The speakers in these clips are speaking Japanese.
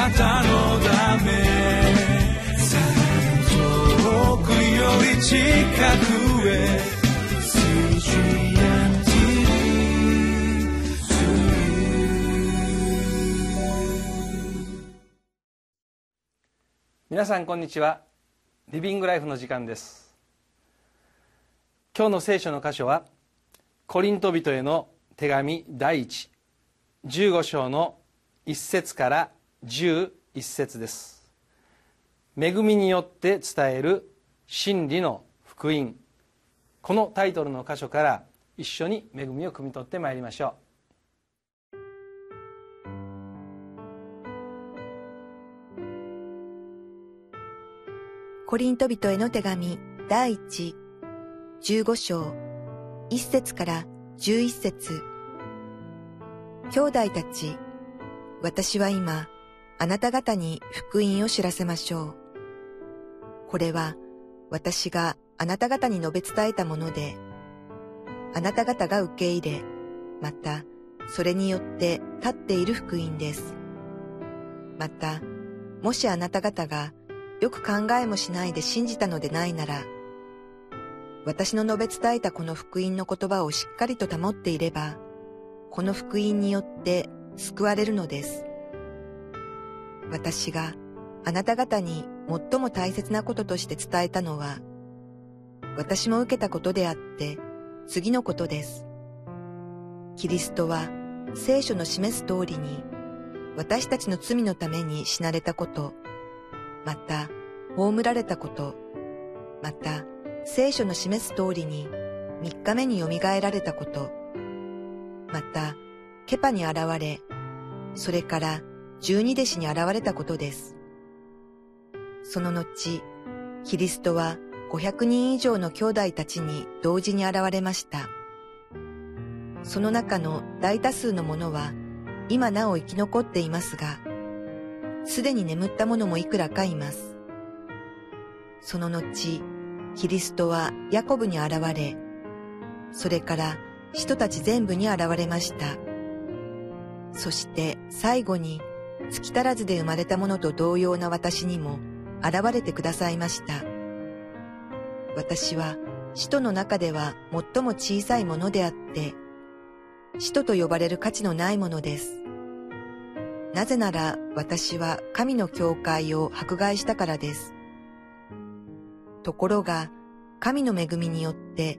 なたのため遠くより近くへ皆さんこんにちは。リビングライフの時間です。今日の聖書の箇所はコリント人への手紙第115章の1節から11節です。恵みによって伝える真理の福音。このタイトルの箇所から一緒に恵みを汲み取ってまいりましょう。コリント人への手紙第一。15章1節から11節。兄弟たち、私は今、あなた方に福音を知らせましょう。これは私があなた方に述べ伝えたもので、あなた方が受け入れ、またそれによって立っている福音です。また、もしあなた方がよく考えもしないで信じたのでないなら、私の述べ伝えたこの福音の言葉をしっかりと保っていれば、この福音によって救われるのです。私があなた方に最も大切なこととして伝えたのは、私も受けたことであって、次のことです。キリストは聖書の示す通りに、私たちの罪のために死なれたこと、また、葬られたこと、また、聖書の示す通りに、三日目によみがえられたこと、また、ケパに現れ、それから十二弟子に現れたことです。その後、キリストは500人以上の兄弟たちに同時に現れました。その中の大多数の者は今なお生き残っていますが、すでに眠った者もいくらかいます。その後、キリストはヤコブに現れ、それから人たち全部に現れました。そして最後に月足らずで生まれた者と同様な私にも現れてくださいました。私は使徒の中では最も小さいものであって、使徒と呼ばれる価値のないものです。なぜなら私は神の教会を迫害したからです。ところが神の恵みによって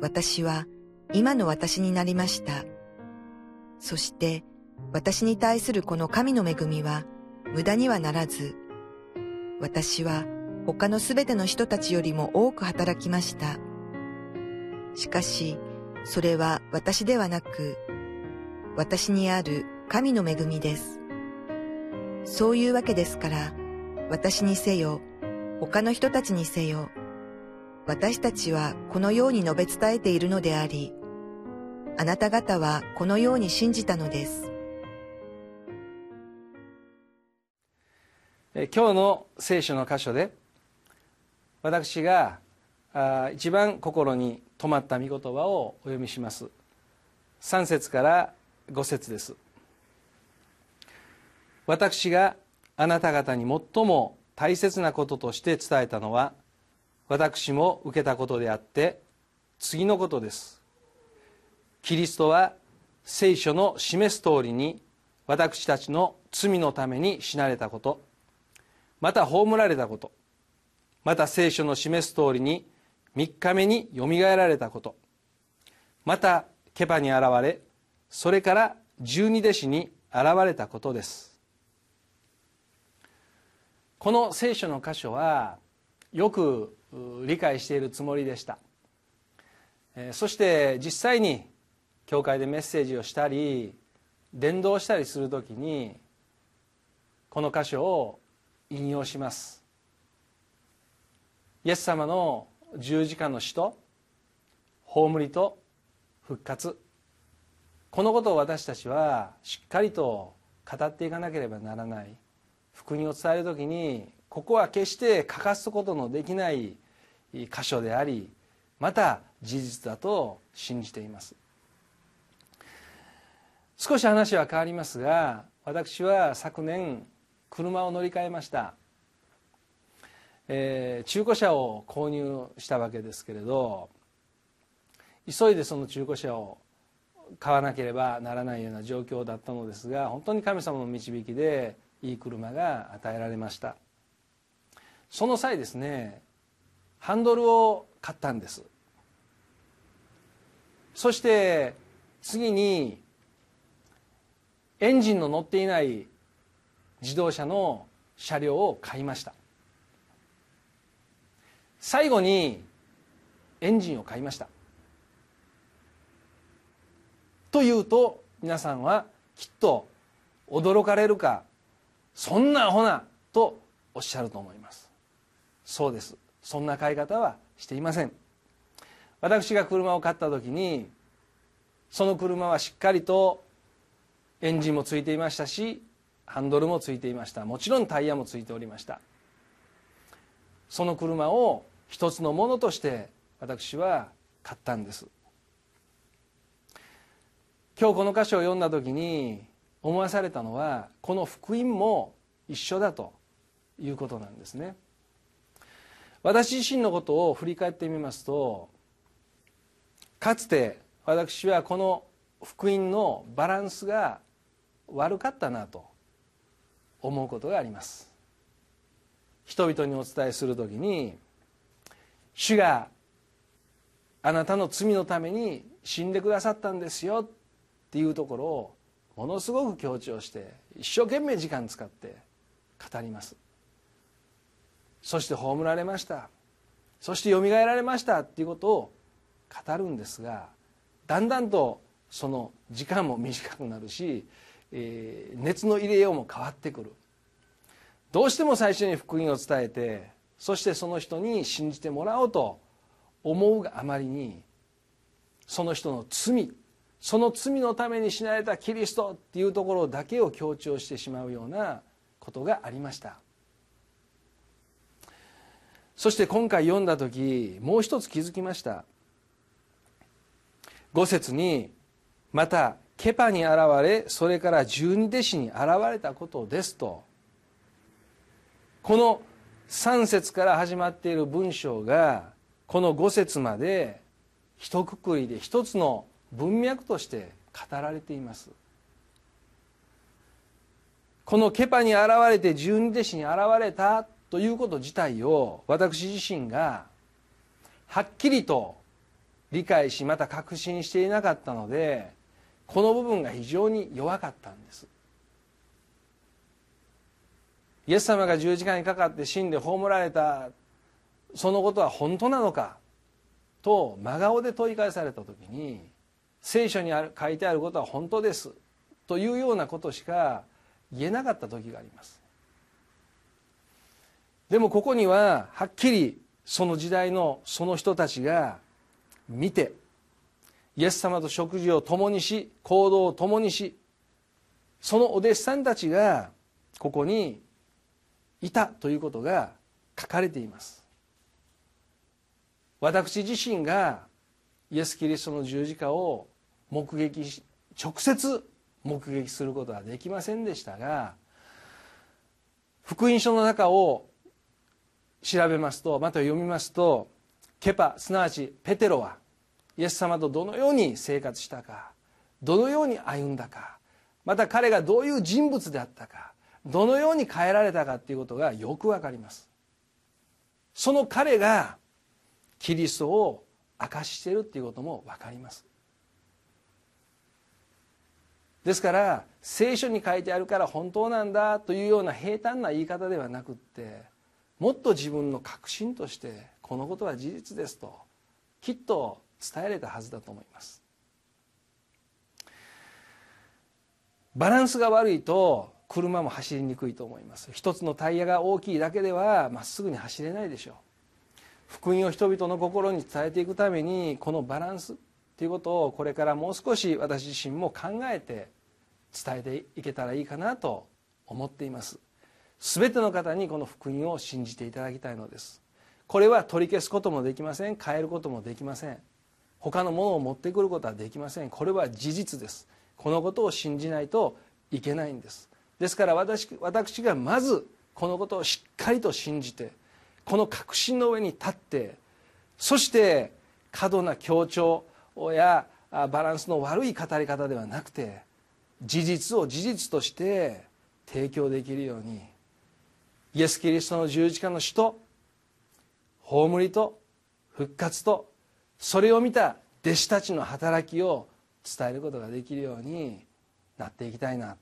私は今の私になりました。そして私に対するこの神の恵みは無駄にはならず、私は他のすべての人たちよりも多く働きました。しかし、それは私ではなく、私にある神の恵みです。そういうわけですから、私にせよ、他の人たちにせよ、私たちはこのように述べ伝えているのであり、あなた方はこのように信じたのです。今日の聖書の箇所で私があ一番心に留まった御言葉をお読みします。3節から5節です。私があなた方に最も大切なこととして伝えたのは私も受けたことであって次のことです。キリストは聖書の示す通りに私たちの罪のために死なれたこと。また葬られたこと。また聖書の示す通りに3日目によみがえられたこと。またケパに現れそれから十二弟子に現れたことです。この聖書の箇所はよく理解しているつもりでした。そして実際に教会でメッセージをしたり伝道したりする時にこの箇所を引用します。イエス様の十字架の死と葬りと復活。このことを私たちはしっかりと語っていかなければならない。福音を伝える時にここは決して欠かすことのできない箇所でありまた事実だと信じています。少し話は変わりますが私は昨年車を乗り換えました、えー中古車を購入したわけですけれど急いでその中古車を買わなければならないような状況だったのですが本当に神様の導きでいい車が与えられました。その際ですねハンドルを買ったんです。そして次にエンジンの乗っていない自動車の車両を買いました。最後にエンジンを買いました。というと皆さんはきっと驚かれるかそんなアホなとおっしゃると思います。そうです。そんな買い方はしていません。私が車を買った時にその車はしっかりとエンジンもついていましたしハンドルもついていました。もちろんタイヤもついておりました。その車を一つのものとして私は買ったんです。今日この箇所を読んだ時に思わされたのはこの福音も一緒だということなんですね。私自身のことを振り返ってみますとかつて私はこの福音のバランスが悪かったなと思うことがあります。人々にお伝えする時に主があなたの罪のために死んでくださったんですよっていうところをものすごく強調して一生懸命時間使って語ります。そして葬られました。そしてよみがえられましたっていうことを語るんですがだんだんとその時間も短くなるし、えー熱の入れようも変わってくる。どうしても最初に福音を伝えてそしてその人に信じてもらおうと思うがあまりにその人の罪その罪のために死なれたキリストっていうところだけを強調してしまうようなことがありました。そして今回読んだ時もう一つ気づきました。5節にまたケパに現れそれから十二弟子に現れたことですと。この3節から始まっている文章がこの5節まで一括りで一つの文脈として語られています。このケパに現れて十二弟子に現れたということ自体を私自身がはっきりと理解しまた確信していなかったのでこの部分が非常に弱かったんです。イエス様が十字架にかかって死んで葬られたそのことは本当なのかと真顔で問い返された時に聖書にある書いてあることは本当です。というようなことしか言えなかった時があります。でもここにははっきりその時代のその人たちが見てイエス様と食事を共にし行動を共にしそのお弟子さんたちがここにいたということが書かれています。私自身がイエス・キリストの十字架を目撃し直接目撃することはできませんでしたが福音書の中を調べますとまた読みますとケパすなわちペテロはイエス様とどのように生活したかどのように歩んだかまた彼がどういう人物であったかどのように変えられたかということがよくわかります。その彼がキリストを明かしているということもわかります。ですから聖書に書いてあるから本当なんだというような平坦な言い方ではなくってもっと自分の確信としてこのことは事実ですときっと伝えれたはずだと思います。バランスが悪いと車も走りにくいと思います。一つのタイヤが大きいだけではまっすぐに走れないでしょう。福音を人々の心に伝えていくためにこのバランスということをこれからもう少し私自身も考えて伝えていけたらいいかなと思っています。全ての方にこの福音を信じていただきたいのです。これは取り消すこともできません。変えることもできません。他のものを持ってくることはできません。これは事実です。このことを信じないといけないんです。ですから私私がまずこのことをしっかりと信じてこの確信の上に立ってそして過度な強調やバランスの悪い語り方ではなくて事実を事実として提供できるようにイエス・キリストの十字架の死と葬りと復活とそれを見た弟子たちの働きを伝えることができるようになっていきたいな。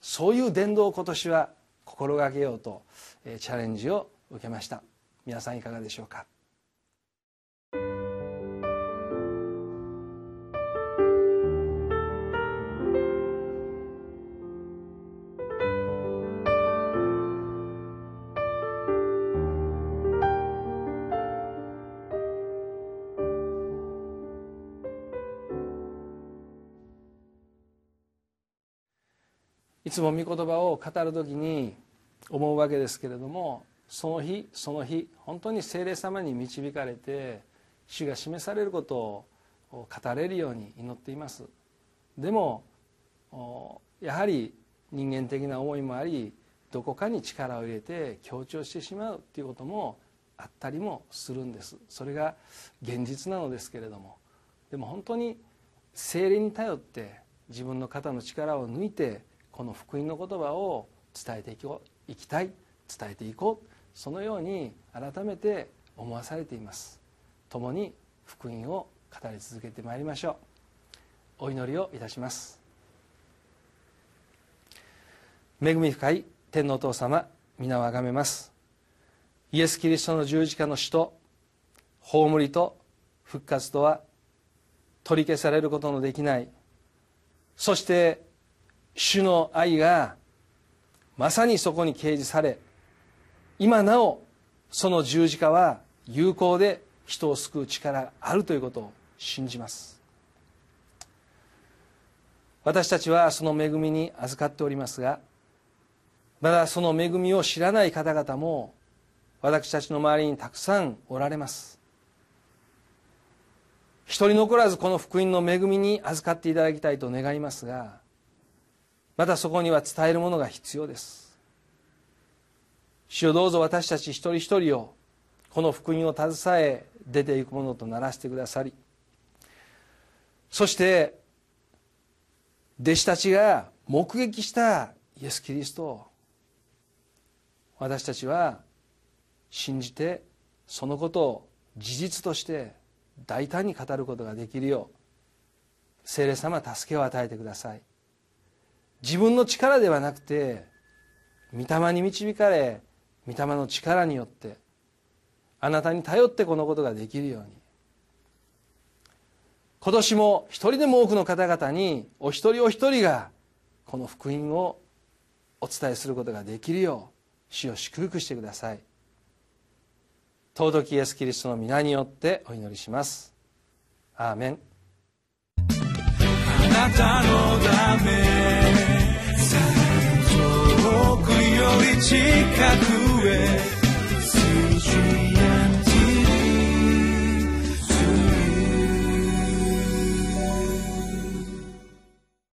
そういう伝道を今年は心がけようとチャレンジを受けました。皆さんいかがでしょうか？つも御言葉を語る時に思うわけですけれどもその日その日本当に精霊様に導かれて主が示されることを語れるように祈っています。でもやはり人間的な思いもありどこかに力を入れて強調してしまうっていうこともあったりもするんです。それが現実なのですけれども。でも本当に精霊に頼って自分の肩の力を抜いてこの福音の言葉を伝えていこういきたい伝えていこうそのように改めて思わされています。共に福音を語り続けてまいりましょう。お祈りをいたします。恵み深い天のお父様皆をあがめます。イエス・キリストの十字架の死と葬りと復活とは取り消されることのできない。そして主の愛がまさにそこに掲示され今なおその十字架は有効で人を救う力があるということを信じます。私たちはその恵みに預かっておりますがまだその恵みを知らない方々も私たちの周りにたくさんおられます。一人残らずこの福音の恵みに預かっていただきたいと願いますがまたそこには伝えるものが必要です。主よどうぞ私たち一人一人をこの福音を携え出ていくものとならせてくださり。そして弟子たちが目撃したイエス・キリストを私たちは信じてそのことを事実として大胆に語ることができるよう聖霊様助けを与えてください自分の力ではなくて御霊に導かれ御霊の力によってあなたに頼ってこのことができるように。今年も一人でも多くの方々にお一人お一人がこの福音をお伝えすることができるよう主を祝福してください。尊きイエス・キリストの皆によってお祈りします。アーメン。あなたのため。り近くへ。